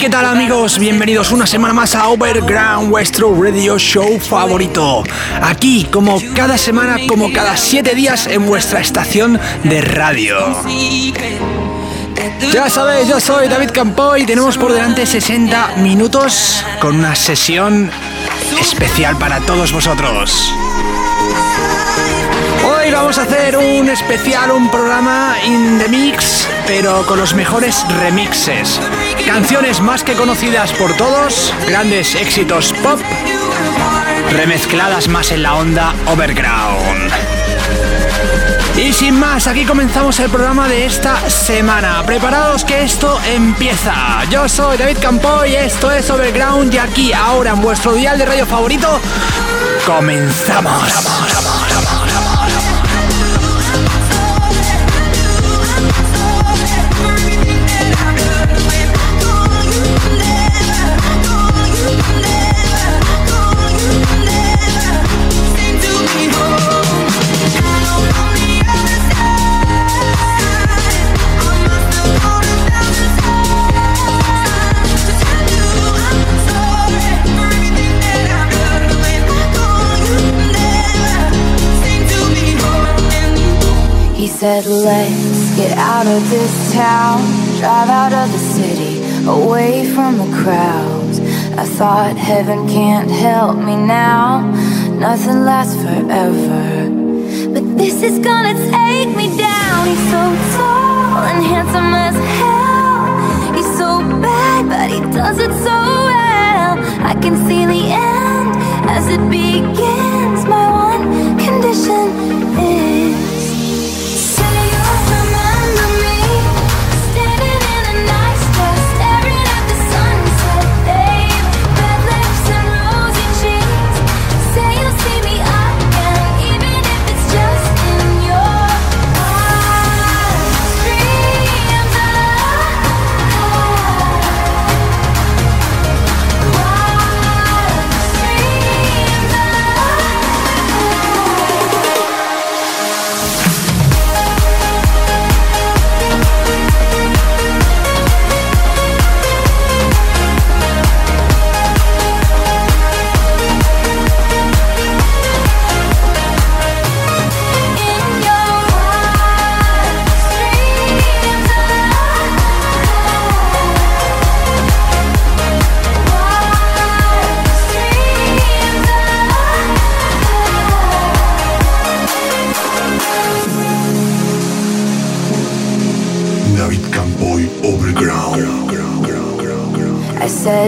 ¿qué tal amigos? Bienvenidos una semana más a Overground, vuestro radio show favorito. Aquí, como cada semana, como cada siete días en vuestra estación de radio. Ya sabéis, yo soy David Campoy tenemos por delante 60 minutos con una sesión especial para todos vosotros. Vamos a hacer un especial, un programa in the mix, pero con los mejores remixes. Canciones más que conocidas por todos, grandes éxitos pop, remezcladas más en la onda overground. Y sin más, aquí comenzamos el programa de esta semana. Preparados que esto empieza. Yo soy David Campoy, esto es Overground y aquí ahora en vuestro dial de radio favorito comenzamos. Said, let's get out of this town, drive out of the city, away from the crowds. I thought heaven can't help me now, nothing lasts forever. But this is gonna take me down. He's so tall and handsome as hell. He's so bad, but he does it so well. I can see the end as it begins. My one condition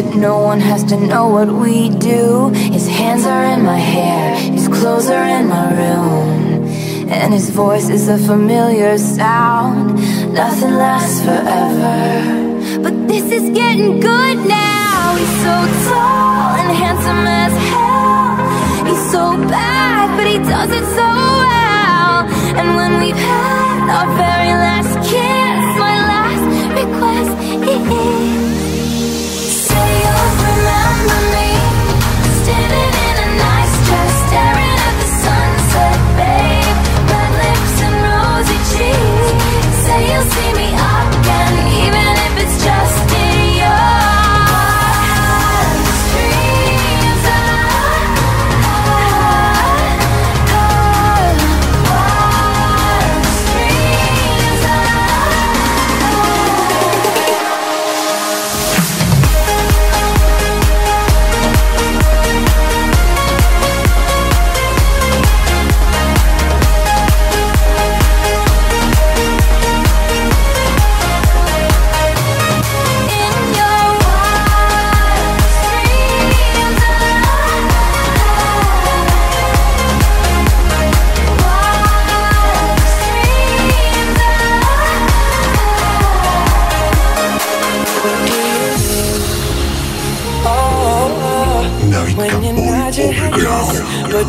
said no one has to know what we do. His hands are in my hair, his clothes are in my room And his voice is a familiar sound. Nothing lasts forever. But this is getting good now. He's so tall and handsome as hell. He's so bad, but he does it so well. And when we've had our very last kiss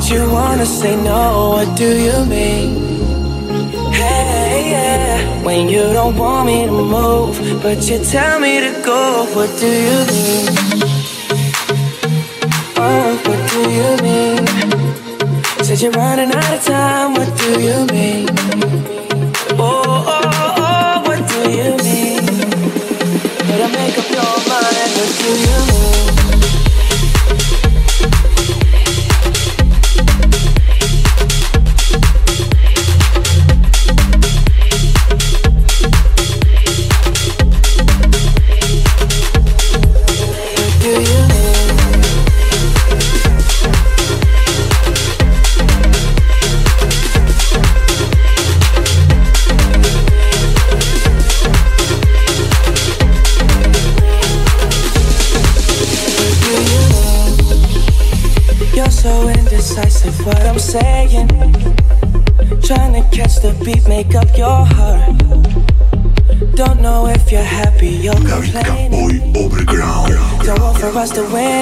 you wanna say no, what do you mean? Hey, yeah. When you don't want me to move, but you tell me to go, what do you mean? Oh, what do you mean? Said you're running out of time, what do you mean? the way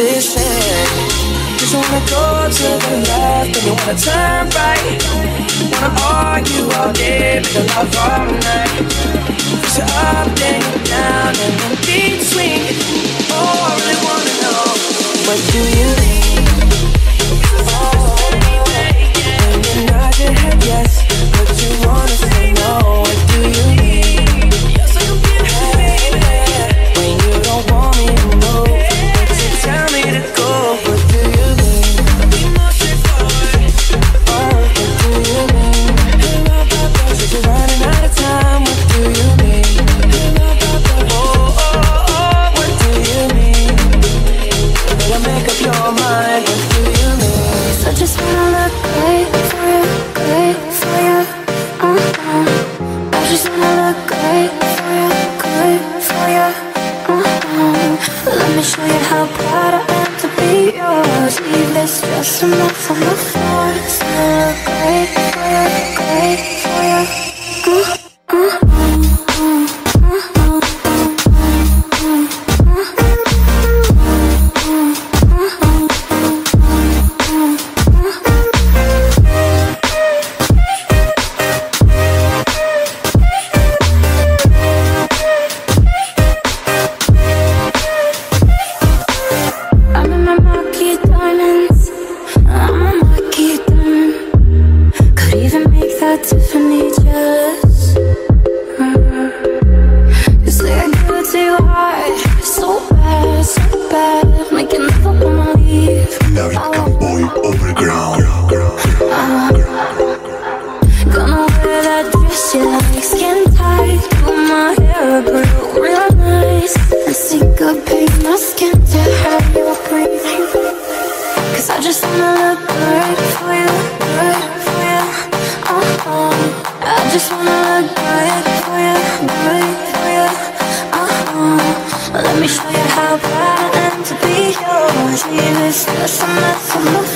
this end. Cause you wanna go to the left and you wanna turn right. Wanna argue all day, make a love all night. Cause you're up, then you're down, and in between. Oh, I really wanna know what do you summer, summer, much.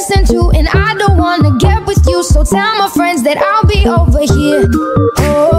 listen to, and I don't wanna get with you. So tell my friends that I'll be over here. Oh.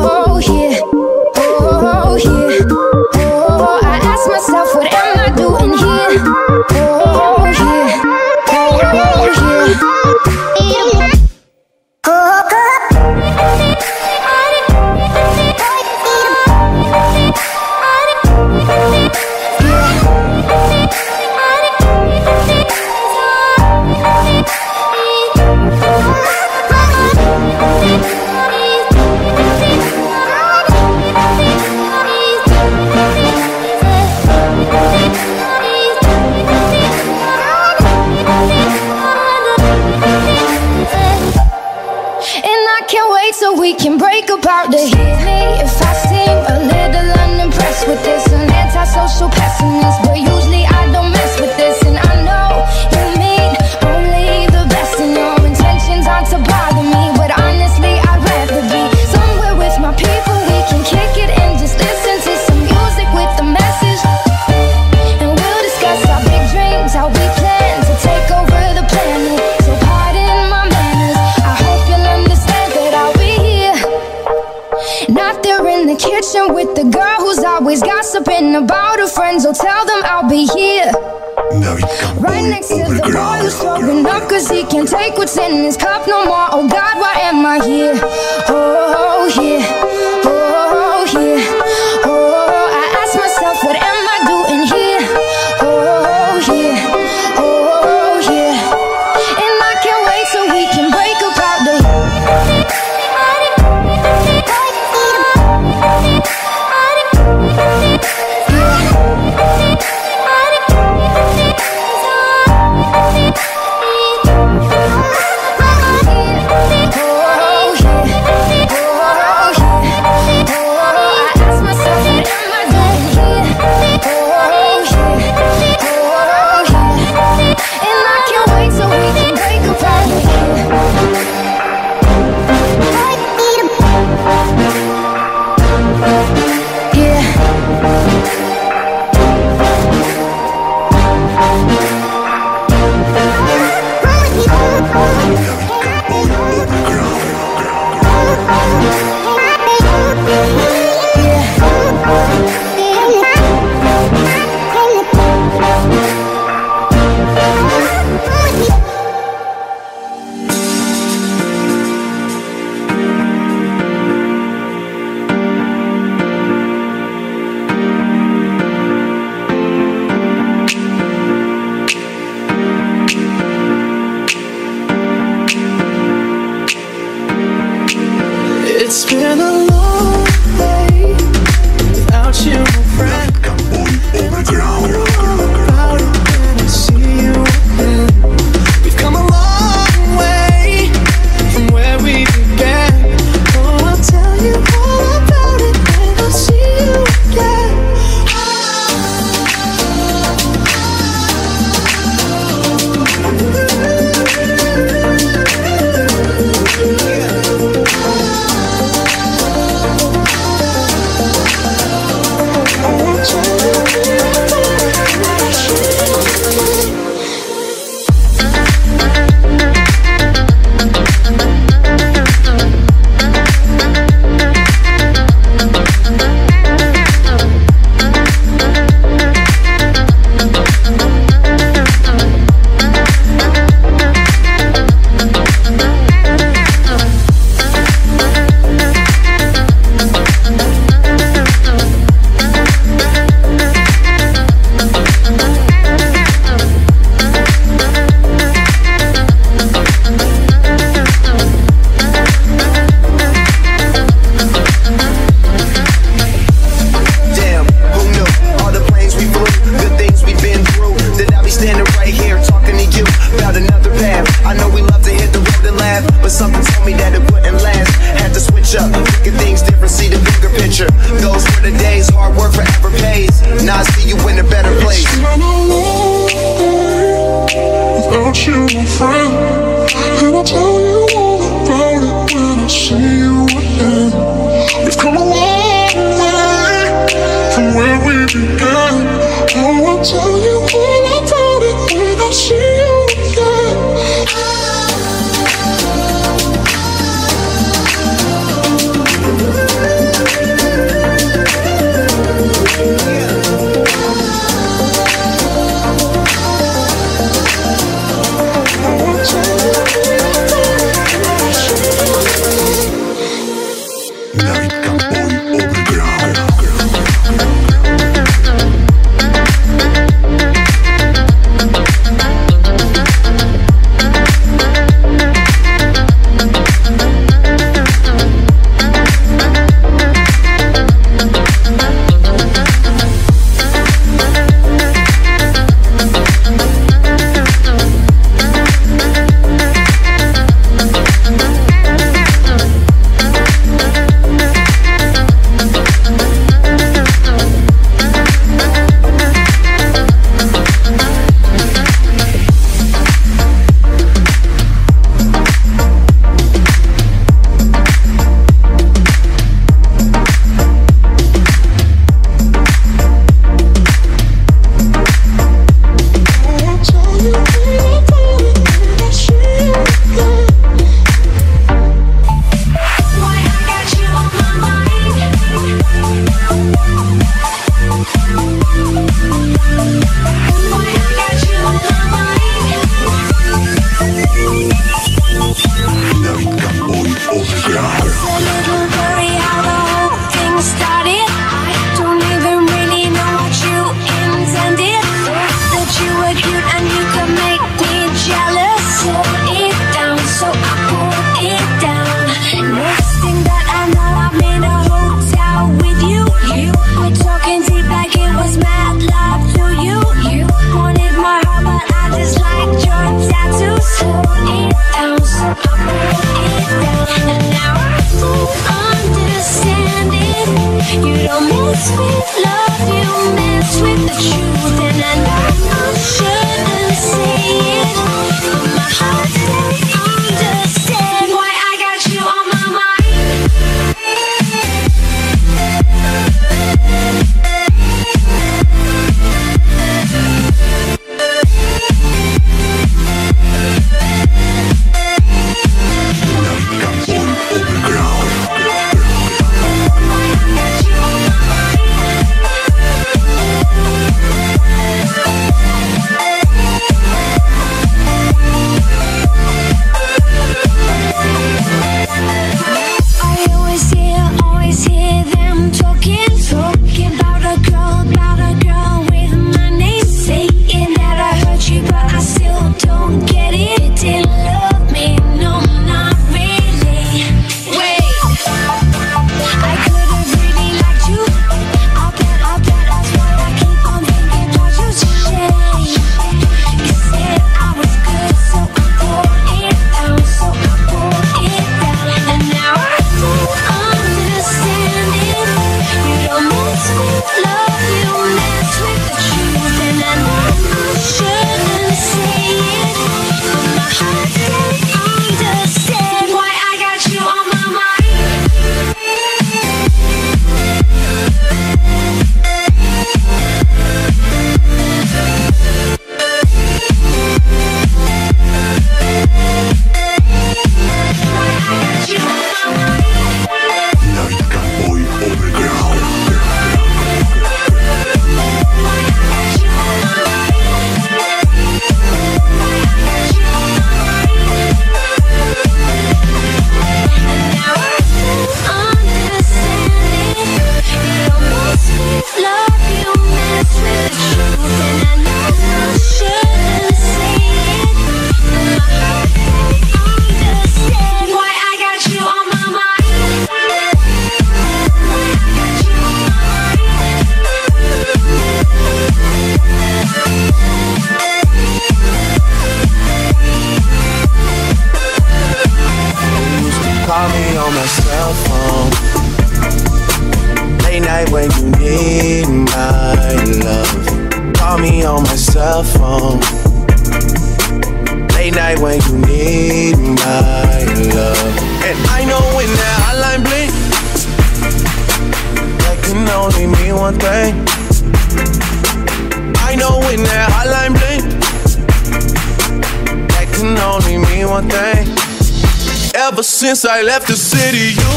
Since I left the city, you,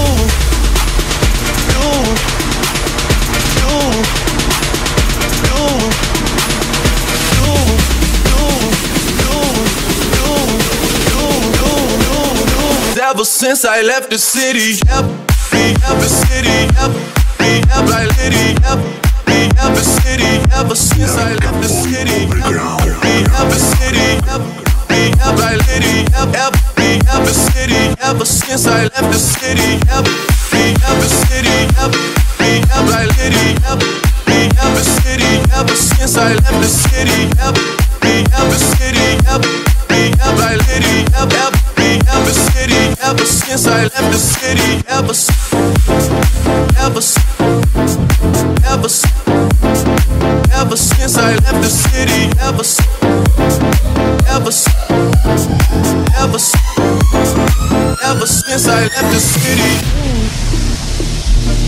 you, you, you, you, you, you, you, you. Ever since I left the city, every, every city, city, every, every city, ever since I left the city, every city, every, every city, ever city, ever since I left the city, ever free, ever city, ever free, ever I city, ever free, ever city, ever since I left the city, ever free, ever city, ever free, ever I city, ever ever free, ever city, ever since I left the city, ever ever ever ever since I left the city, ever ever. Since I left the city.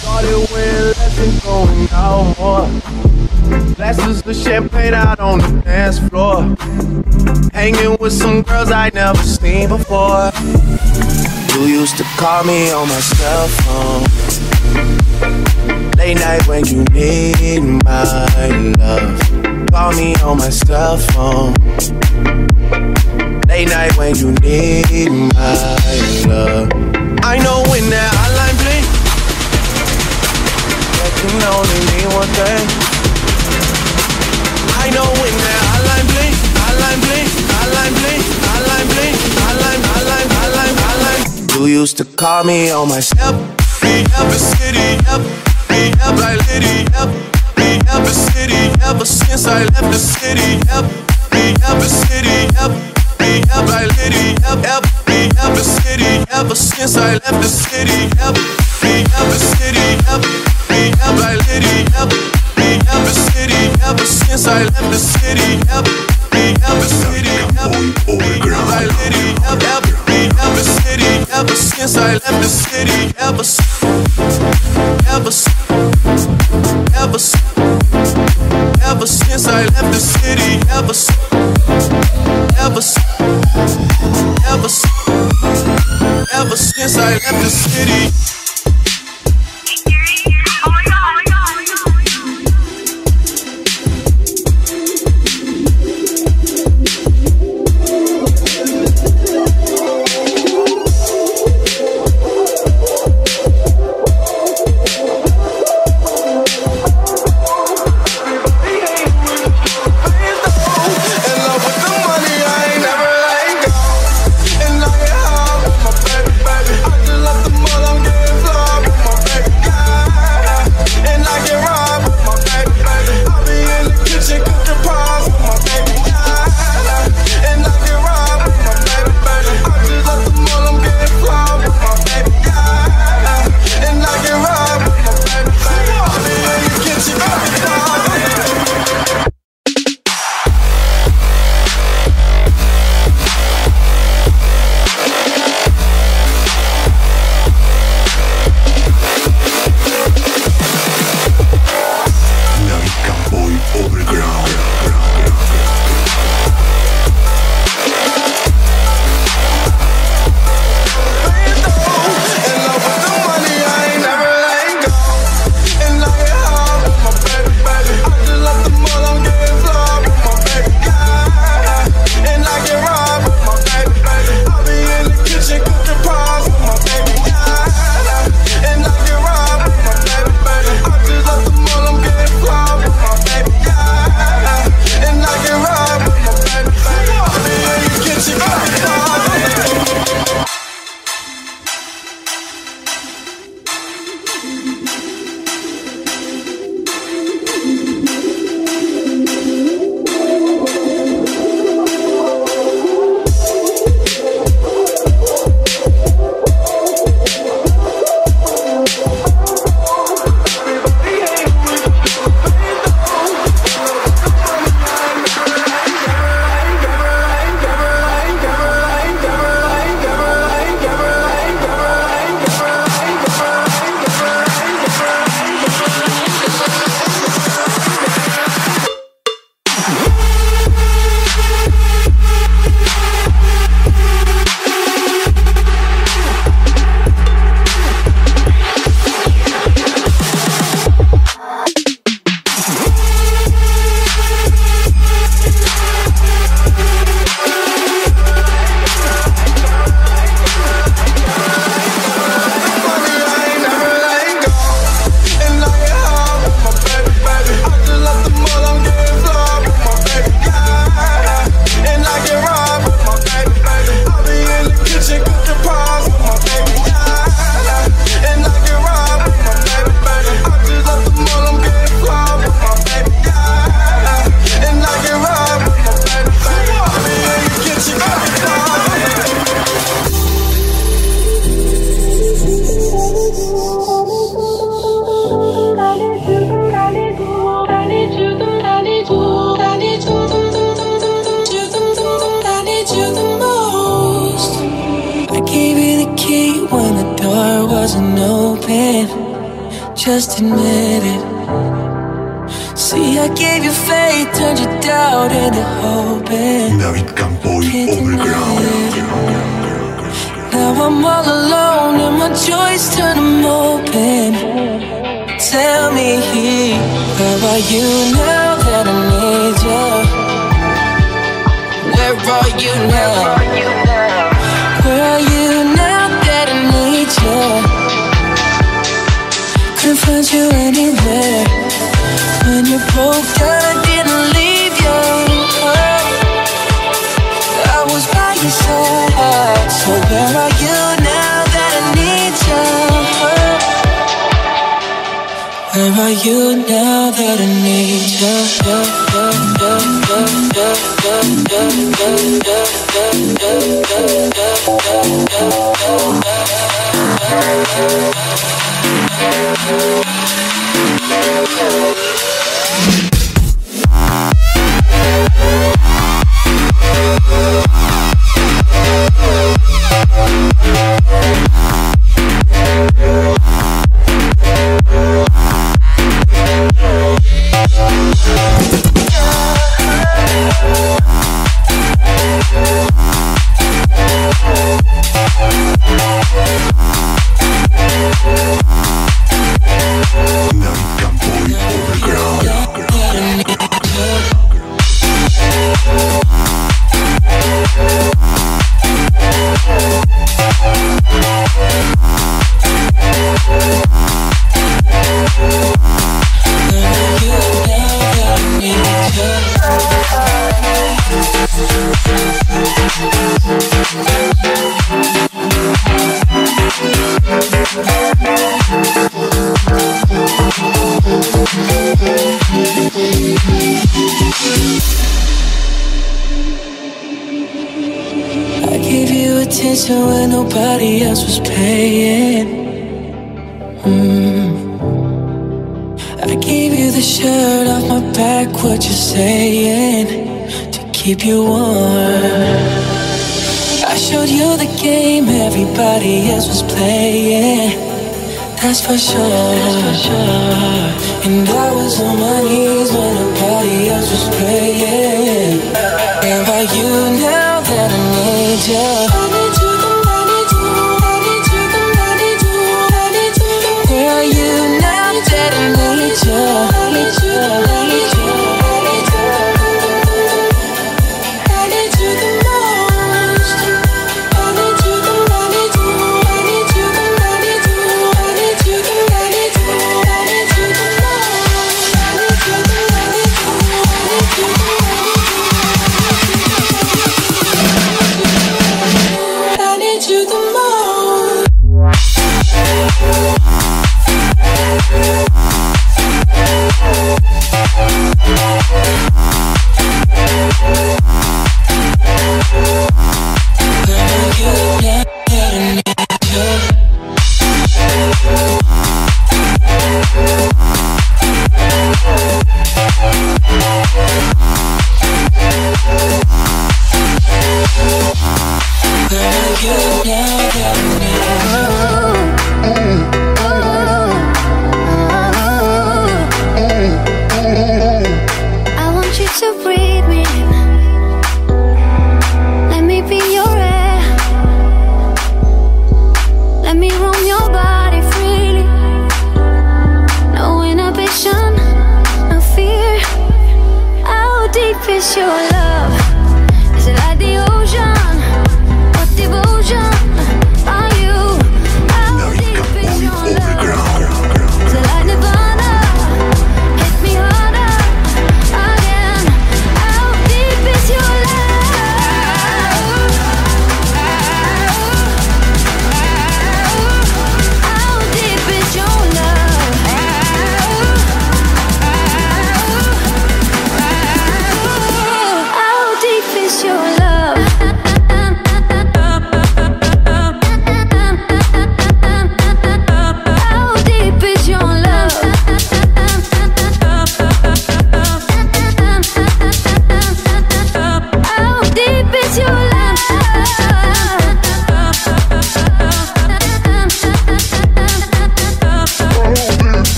Started with less and going out more. Glasses of champagne out on the dance floor. Hanging with some girls I never seen before. You used to call me on my cell phone. Late night when you need my love. Call me on my cell phone. Late night when you need my love. I know when that hotline bling, that can only mean one thing. I know when that hotline bling, hotline bling, hotline bling, hotline bling, hotline, hotline, hotline, hotline. You used to call me on my every, every city, every, every city, every, every city, ever since I left the city, every, every city, every, every city, every, every city, ever since I left the city, every city, every, every city, every, every city, ever since I left the city, every, every city, every, every city, every, every city, ever since I left the city, ever, ever, ever, ever since I left the city, ever, since, ever, since, ever, since, ever since I left the city.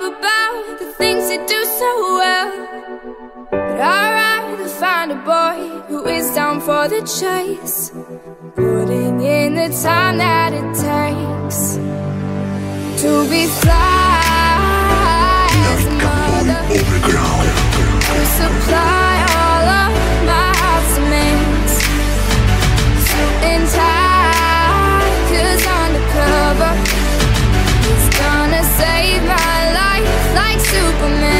up about the things they do so well. But I'd rather find a boy who is down for the chase, putting in the time that it takes to be fly as a mother. To supply all of my heart's demands. So in time. Superman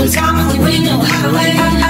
One time, only we know how to wait.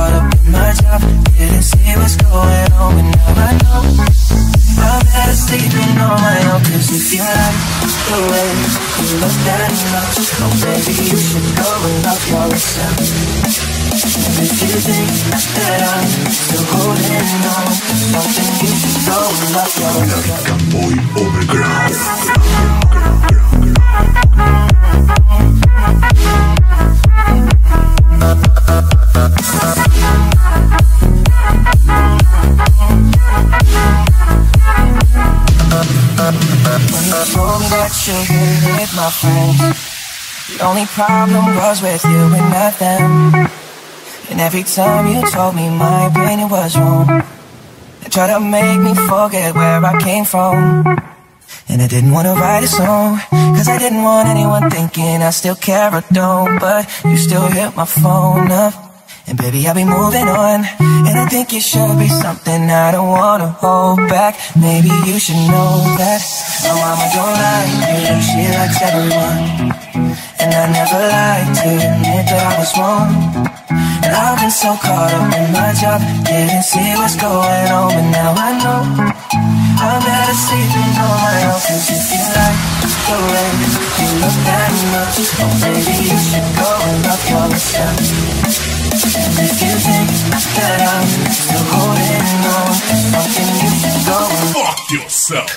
Caught up in my job, didn't see what's going on, but now I know. I'm better sleeping on my own, cause if you like the way you look that much, oh baby, you should go and love yourself. And if you think that I'm still holding on to something, you should go and love yourself. Campoy Overground. When you told me that you with my friends The only problem was with you and not them And every time you told me my opinion was wrong. They tried to make me forget where I came from. And I didn't wanna write a song Cause I didn't want anyone thinking I still care or don't. But you still hit my phone up and baby, I'll be moving on. And I think it should be something I don't wanna hold back. Maybe you should know that my mama don't like you, she likes everyone. And I never like to admit that I was wrong. And I've been so caught up in my job, didn't see what's going on, but now I know. I'm better sleeping on my own, cause if you like the way you look that much, oh baby, you should go and love yourself. And if you think that I'm still holding on you should go and Fuck yourself.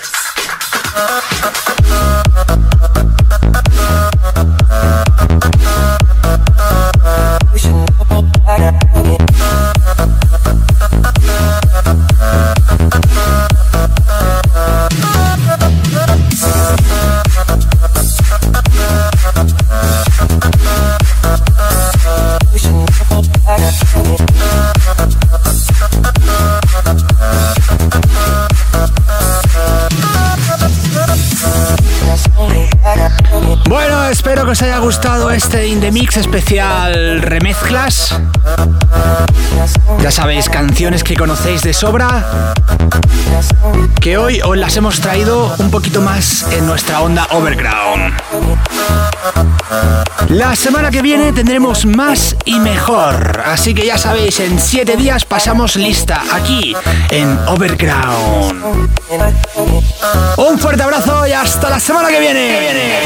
you should know that espero que os haya gustado este In The Mix especial remezclas. Ya sabéis, canciones que conocéis de sobra, que hoy os las hemos traído un poquito más en nuestra onda overground. La semana que viene tendremos más y mejor, así que ya sabéis, en 7 días pasamos lista aquí en Overground. Un fuerte abrazo y hasta la semana que viene.